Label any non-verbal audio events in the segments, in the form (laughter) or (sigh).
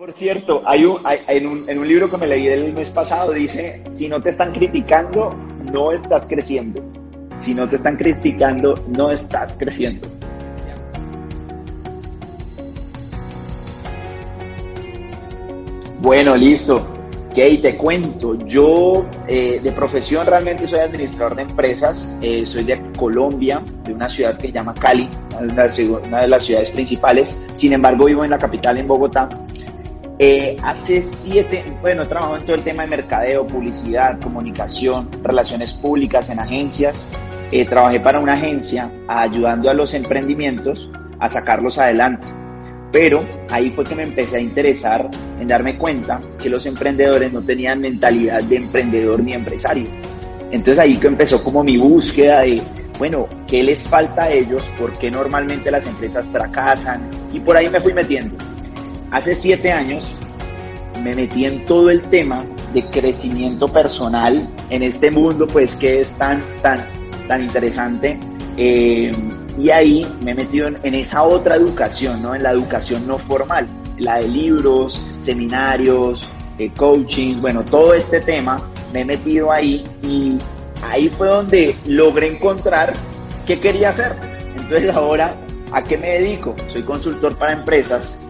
Por cierto, hay un, en, un, en un libro que me leí el mes pasado, dice, si no te están criticando, no estás creciendo. Si no te están criticando, no estás creciendo. Bueno, listo. Ok, te cuento. Yo eh, de profesión realmente soy administrador de empresas. Eh, soy de Colombia, de una ciudad que se llama Cali, una de las ciudades principales. Sin embargo, vivo en la capital, en Bogotá. Eh, hace siete, bueno, trabajo en todo el tema de mercadeo, publicidad, comunicación, relaciones públicas en agencias. Eh, trabajé para una agencia ayudando a los emprendimientos a sacarlos adelante. Pero ahí fue que me empecé a interesar en darme cuenta que los emprendedores no tenían mentalidad de emprendedor ni empresario. Entonces ahí que empezó como mi búsqueda de, bueno, ¿qué les falta a ellos? ¿Por qué normalmente las empresas fracasan? Y por ahí me fui metiendo hace siete años me metí en todo el tema de crecimiento personal en este mundo pues que es tan, tan, tan interesante. Eh, y ahí me he metido en, esa otra educación, ¿no? En la educación no formal, la de libros, seminarios, eh, coaching, bueno, todo este tema me he metido ahí y ahí fue donde logré encontrar qué quería hacer. Entonces ahora, ¿a qué me dedico? Soy consultor para empresas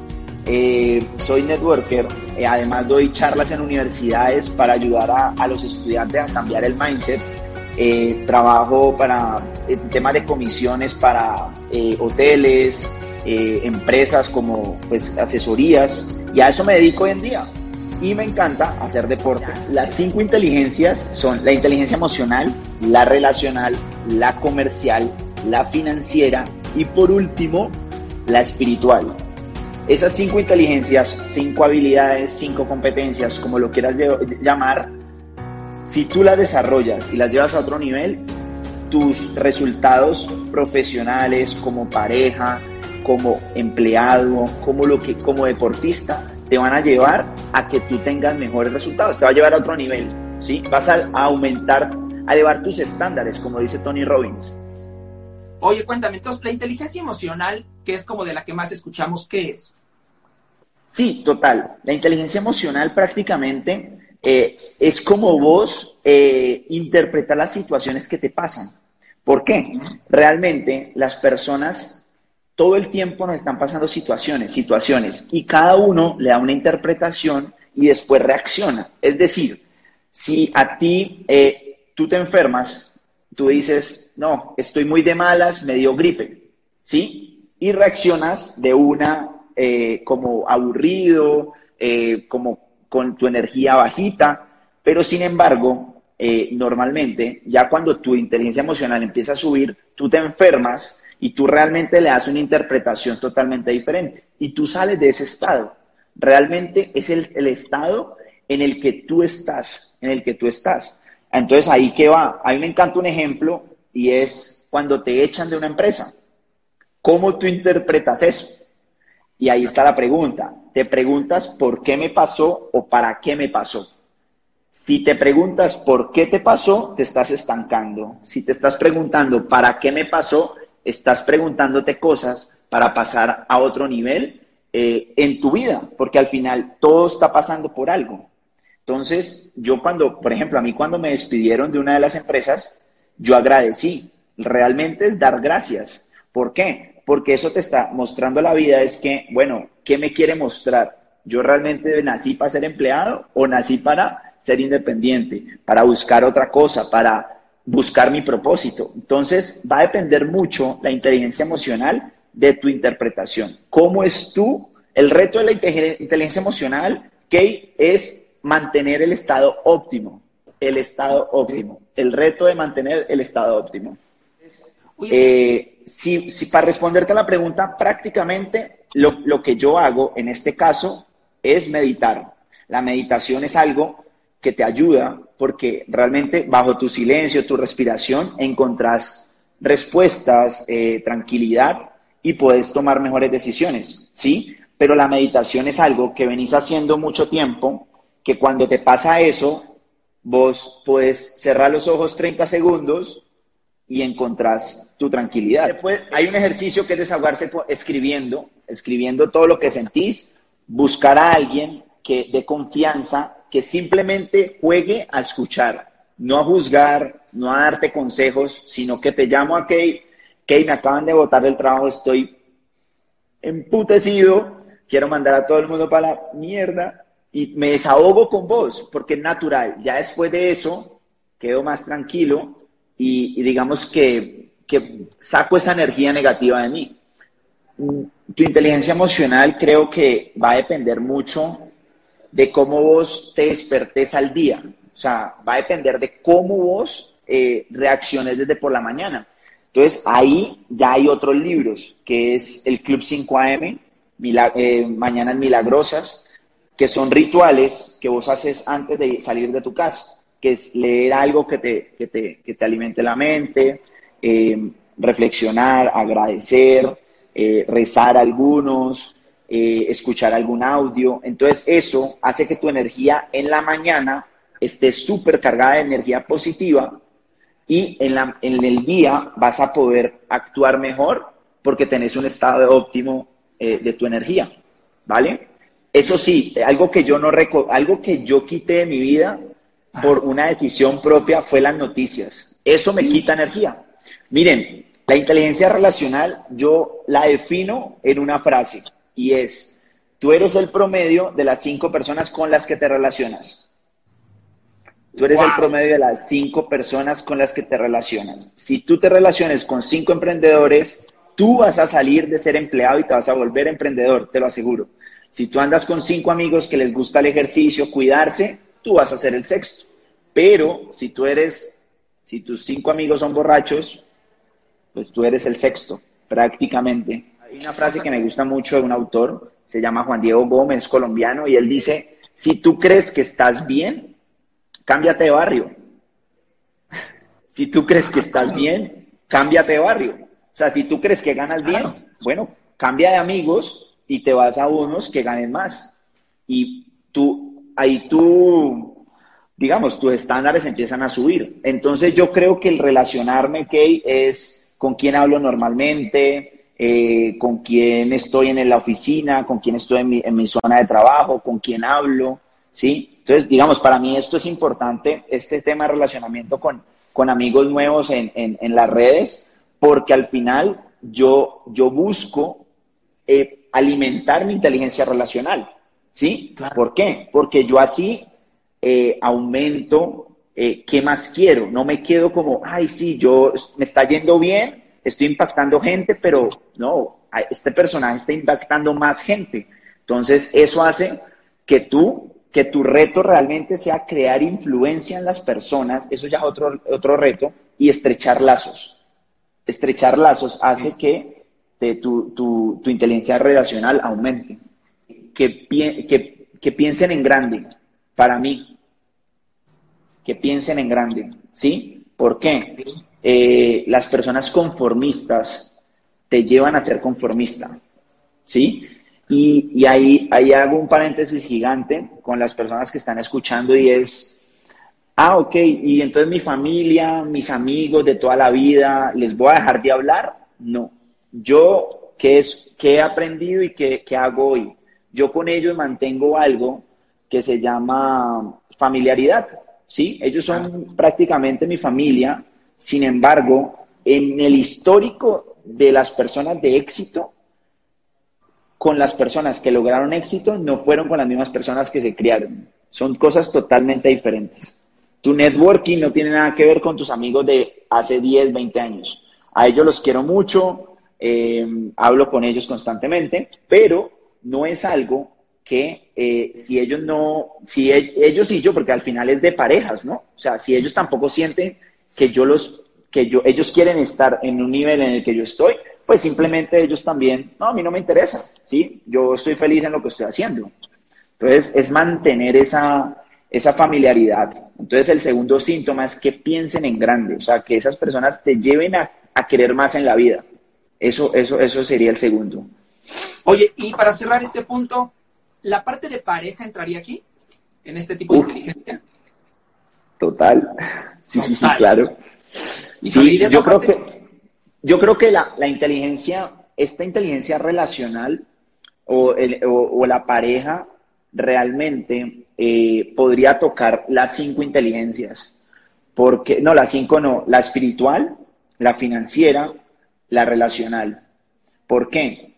eh, soy networker, eh, además doy charlas en universidades para ayudar a, los estudiantes a cambiar el mindset. Eh, trabajo para temas de comisiones para hoteles, empresas como pues asesorías y a eso me dedico hoy en día. Y me encanta hacer deporte. Las cinco inteligencias son la inteligencia emocional, la relacional, la comercial, la financiera y por último la espiritual. Esas cinco inteligencias, cinco habilidades, cinco competencias, como lo quieras llamar, si tú las desarrollas y las llevas a otro nivel, tus resultados profesionales como pareja, como empleado, como lo que como deportista te van a llevar a que tú tengas mejores resultados, te va a llevar a otro nivel, ¿sí? Vas a, aumentar, a elevar tus estándares, como dice Tony Robbins. Oye, cuéntame, entonces la inteligencia emocional, que es como de la que más escuchamos, ¿qué es? Sí, total. La inteligencia emocional prácticamente eh, es como vos eh, interpretar las situaciones que te pasan. ¿Por qué? Realmente las personas todo el tiempo nos están pasando situaciones, situaciones, y cada uno le da una interpretación y después reacciona. Es decir, si a ti eh, tú te enfermas, tú dices, no, estoy muy de malas, me dio gripe, ¿sí? Y reaccionas de una eh, como aburrido, eh, como con tu energía bajita, pero sin embargo, eh, normalmente, ya cuando tu inteligencia emocional empieza a subir, tú te enfermas y tú realmente le das una interpretación totalmente diferente y tú sales de ese estado. Realmente es el, el estado en el que tú estás, en el que tú estás. Entonces ahí que va, a mí me encanta un ejemplo y es cuando te echan de una empresa. ¿Cómo tú interpretas eso? Y ahí está la pregunta. Te preguntas por qué me pasó o para qué me pasó. Si te preguntas por qué te pasó, te estás estancando. Si te estás preguntando para qué me pasó, estás preguntándote cosas para pasar a otro nivel eh, en tu vida, porque al final todo está pasando por algo. Entonces, yo cuando, por ejemplo, a mí cuando me despidieron de una de las empresas, yo agradecí. Realmente es dar gracias. ¿Por qué? Porque eso te está mostrando la vida, es que, bueno, ¿qué me quiere mostrar? ¿Yo realmente nací para ser empleado o nací para ser independiente, para buscar otra cosa, para buscar mi propósito? Entonces, va a depender mucho la inteligencia emocional de tu interpretación. ¿Cómo es tú? El reto de la inteligencia emocional, que es mantener el estado óptimo, el estado óptimo, el reto de mantener el estado óptimo. Eh, si, para responderte a la pregunta, prácticamente lo, lo, que yo hago en este caso es meditar. La meditación es algo que te ayuda porque realmente bajo tu silencio, tu respiración, encontrás respuestas, eh, tranquilidad y puedes tomar mejores decisiones, ¿sí? Pero la meditación es algo que venís haciendo mucho tiempo, que cuando te pasa eso, vos puedes cerrar los ojos 30 segundos y encontrás tu tranquilidad. Hay un ejercicio que es desahogarse escribiendo, escribiendo todo lo que sentís. buscar a alguien que de confianza que simplemente juegue a escuchar, no a juzgar, no a darte consejos, sino que te llamo a Kay, Kay, me acaban de botar del trabajo, estoy emputecido, quiero mandar a todo el mundo para la mierda y me desahogo con vos, porque es natural. Ya después de eso, quedo más tranquilo y, digamos que, que saco esa energía negativa de mí. Mm, tu inteligencia emocional creo que va a depender mucho de cómo vos te despertes al día. O sea, va a depender de cómo vos eh, reacciones desde por la mañana. Entonces, ahí ya hay otros libros, que es el Club 5am, eh, Mañanas Milagrosas, que son rituales que vos haces antes de salir de tu casa, que es leer algo que te, que te, que te alimente la mente, eh, reflexionar, agradecer, rezar algunos, eh, escuchar algún audio. Entonces eso hace que tu energía en la mañana esté súper cargada de energía positiva y en, la, en el día vas a poder actuar mejor porque tenés un estado óptimo eh, de tu energía, ¿vale? Eso sí, algo que yo no algo que yo quité de mi vida por una decisión propia fue las noticias. Eso me quita energía. Miren, la inteligencia relacional yo la defino en una frase y es, tú eres el promedio de las cinco personas con las que te relacionas. Tú eres el promedio de las cinco personas con las que te relacionas. Si tú te relaciones con cinco emprendedores, tú vas a salir de ser empleado y te vas a volver emprendedor, te lo aseguro. Si tú andas con cinco amigos que les gusta el ejercicio, cuidarse, tú vas a ser el sexto. Pero si tú eres, si tus cinco amigos son borrachos, pues tú eres el sexto, prácticamente. Hay una frase que me gusta mucho de un autor, se llama Juan Diego Gómez, colombiano, y él dice, si tú crees que estás bien, cámbiate de barrio. (laughs) Si tú crees que estás bien, cámbiate de barrio. O sea, si tú crees que ganas bien, bueno, cambia de amigos y te vas a unos que ganen más. Y tú, ahí tú, digamos, tus estándares empiezan a subir. Entonces yo creo que el relacionarme, Kay, es con quién hablo normalmente, eh, con quién estoy en la oficina, con quién estoy en mi, zona de trabajo, con quién hablo, ¿sí? Entonces, digamos, para mí esto es importante, este tema de relacionamiento con, con amigos nuevos en, en, las redes, porque al final yo, yo busco eh, alimentar mi inteligencia relacional, ¿sí? ¿Por qué? Porque yo así eh, aumento qué más quiero, no me quedo como, ay, sí, yo me está yendo bien, estoy impactando gente, pero no, este personaje está impactando más gente. Entonces, eso hace que tú, que tu reto realmente sea crear influencia en las personas, eso ya es otro, otro reto, y estrechar lazos. Estrechar lazos hace que tu, tu, tu, inteligencia relacional aumente. Que, que, que piensen en grande, para mí, que piensen en grande, ¿sí? ¿Por qué? Eh, las personas conformistas te llevan a ser conformista, ¿sí? Y, ahí, ahí hago un paréntesis gigante con las personas que están escuchando y es, ah, ok, y entonces mi familia, mis amigos de toda la vida, ¿les voy a dejar de hablar? No. Yo, ¿qué, es, qué he aprendido y qué, qué hago hoy? Yo con ellos mantengo algo que se llama familiaridad, ¿sí? Ellos son prácticamente mi familia sin embargo, en el histórico de las personas de éxito, con las personas que lograron éxito, no fueron con las mismas personas que se criaron. Son cosas totalmente diferentes. Tu networking no tiene nada que ver con tus amigos de hace 10, 20 años. A ellos los quiero mucho, eh, hablo con ellos constantemente, pero no es algo que eh, si ellos no, si e, ellos y yo, porque al final es de parejas, ¿no? O sea, si ellos tampoco sienten que yo los, que yo, ellos quieren estar en un nivel en el que yo estoy, pues simplemente ellos también, no, a mí no me interesa, ¿sí? Yo estoy feliz en lo que estoy haciendo. Entonces, es mantener esa, esa familiaridad. Entonces, el segundo síntoma es que piensen en grande, o sea, que esas personas te lleven a, a querer más en la vida. Eso, eso, eso sería el segundo. Oye, y para cerrar este punto, ¿la parte de pareja entraría aquí? En este tipo de inteligencia. Total. Sí, sí, sí, claro. yo, creo que, yo creo que la, inteligencia, esta inteligencia relacional, o, el- o- o la pareja realmente eh, podría tocar las cinco inteligencias. Porque, no, las cinco no, la espiritual, la financiera, la relacional. ¿Por qué?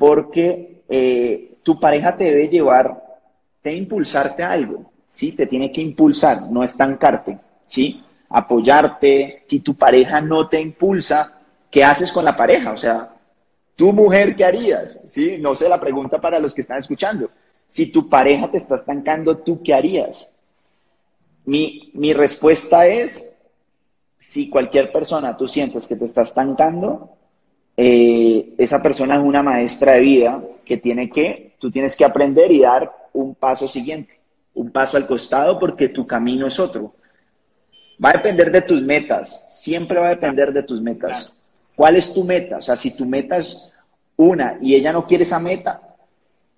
Porque eh, tu pareja te debe llevar, te debe impulsarte a algo, ¿sí? Te tiene que impulsar, no estancarte, ¿sí? Apoyarte. Si tu pareja no te impulsa, ¿qué haces con la pareja? O sea, tu mujer, ¿qué harías? ¿Sí? No sé, la pregunta para los que están escuchando. Si tu pareja te está estancando, ¿tú qué harías? Mi, mi respuesta es, si cualquier persona tú sientes que te está estancando, eh, esa persona es una maestra de vida que tiene que, tú tienes que aprender y dar un paso siguiente, un paso al costado porque tu camino es otro. Va a depender de tus metas, siempre va a depender de tus metas. ¿Cuál es tu meta? O sea, si tu meta es una y ella no quiere esa meta,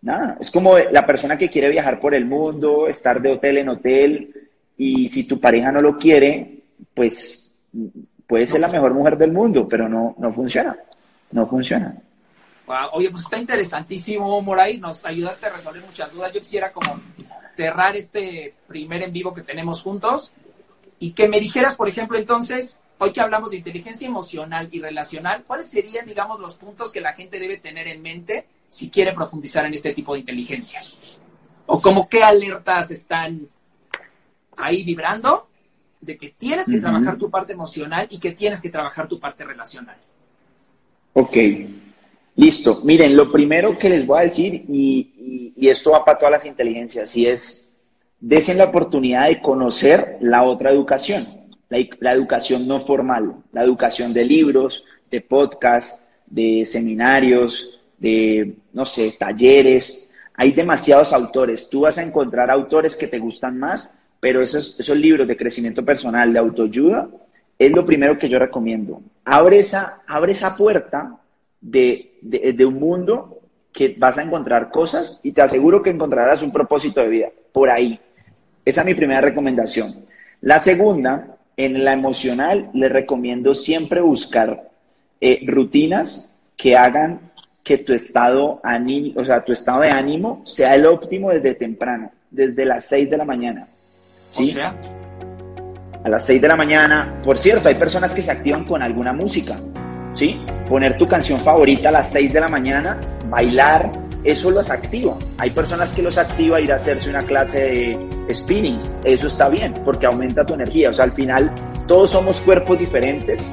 nada. Es como la persona que quiere viajar por el mundo, estar de hotel en hotel, y si tu pareja no lo quiere, pues puede ser la mejor mujer del mundo, pero no, no funciona. No funciona. Wow. Oye, pues está interesantísimo, Moray. Nos ayudaste a resolver muchas dudas. Yo quisiera como cerrar este primer en vivo que tenemos juntos y que me dijeras, por ejemplo, entonces, hoy que hablamos de inteligencia emocional y relacional, ¿cuáles serían, digamos, los puntos que la gente debe tener en mente si quiere profundizar en este tipo de inteligencias? O como qué alertas están ahí vibrando de que tienes que trabajar tu parte emocional y que tienes que trabajar tu parte relacional. Ok, listo. Miren, lo primero que les voy a decir, y, y- y esto va para todas las inteligencias, y es, desen la oportunidad de conocer la otra educación, la, la educación no formal, la educación de libros, de podcast, de seminarios, de, no sé, talleres. Hay demasiados autores. Tú vas a encontrar autores que te gustan más, pero esos, esos libros de crecimiento personal, de autoayuda, es lo primero que yo recomiendo. Abre esa, abre esa puerta de, de, de un mundo que vas a encontrar cosas y te aseguro que encontrarás un propósito de vida por ahí. Esa es mi primera recomendación. La segunda, en la emocional, les recomiendo siempre buscar eh, rutinas que hagan que tu estado, aní- o sea, tu estado de ánimo sea el óptimo desde temprano, desde las 6 de la mañana. ¿sí? O sea, a las 6 de la mañana. Por cierto, hay personas que se activan con alguna música, ¿sí? Poner tu canción favorita a las 6 de la mañana, bailar, eso los activa. Hay personas que los activa ir a hacerse una clase de spinning, eso está bien, porque aumenta tu energía. O sea, al final todos somos cuerpos diferentes,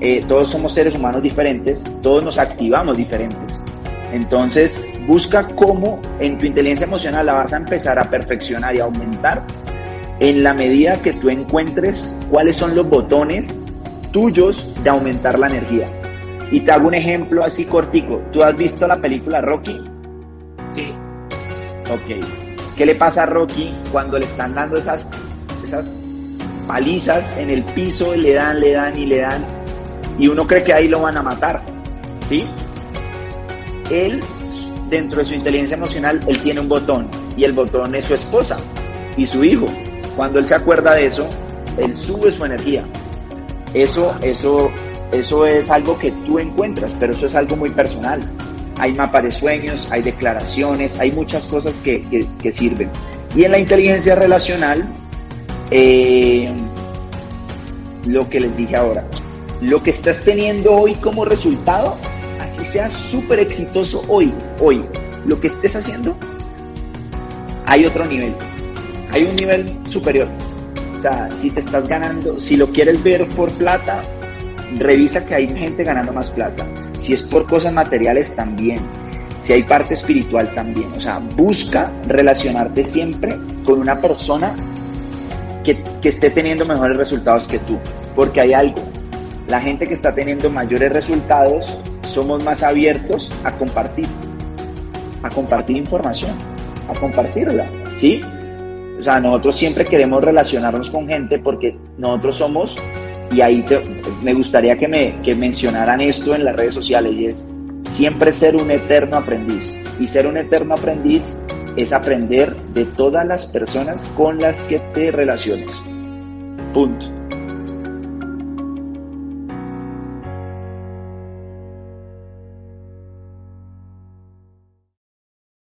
eh, todos somos seres humanos diferentes, todos nos activamos diferentes. Entonces, busca cómo en tu inteligencia emocional la vas a empezar a perfeccionar y a aumentar en la medida que tú encuentres cuáles son los botones tuyos de aumentar la energía. Y te hago un ejemplo así cortico. ¿Tú has visto la película Rocky? sí. Ok. ¿Qué le pasa a Rocky cuando le están dando esas, esas palizas en el piso? Le dan, le dan y le dan. Y uno cree que ahí lo van a matar. ¿Sí? Él, dentro de su inteligencia emocional, él tiene un botón. Y el botón es su esposa y su hijo. Cuando él se acuerda de eso, él sube su energía. Eso, eso, eso es algo que tú encuentras, pero eso es algo muy personal. Hay mapa de sueños, hay declaraciones, hay muchas cosas que, que- que sirven. Y en la inteligencia relacional, eh, lo que les dije ahora, lo que estás teniendo hoy como resultado, así sea súper exitoso hoy, hoy, lo que estés haciendo, hay otro nivel, hay un nivel superior. O sea, si te estás ganando, si lo quieres ver por plata, revisa que hay gente ganando más plata. Si es por cosas materiales también. Si hay parte espiritual también. O sea, busca relacionarte siempre con una persona que, que esté teniendo mejores resultados que tú. Porque hay algo. La gente que está teniendo mayores resultados somos más abiertos a compartir. A compartir información. A compartirla. ¿Sí? O sea, nosotros siempre queremos relacionarnos con gente porque nosotros somos, y ahí te- me gustaría que me que mencionaran esto en las redes sociales, y es siempre ser un eterno aprendiz. Y ser un eterno aprendiz es aprender de todas las personas con las que te relaciones. Punto.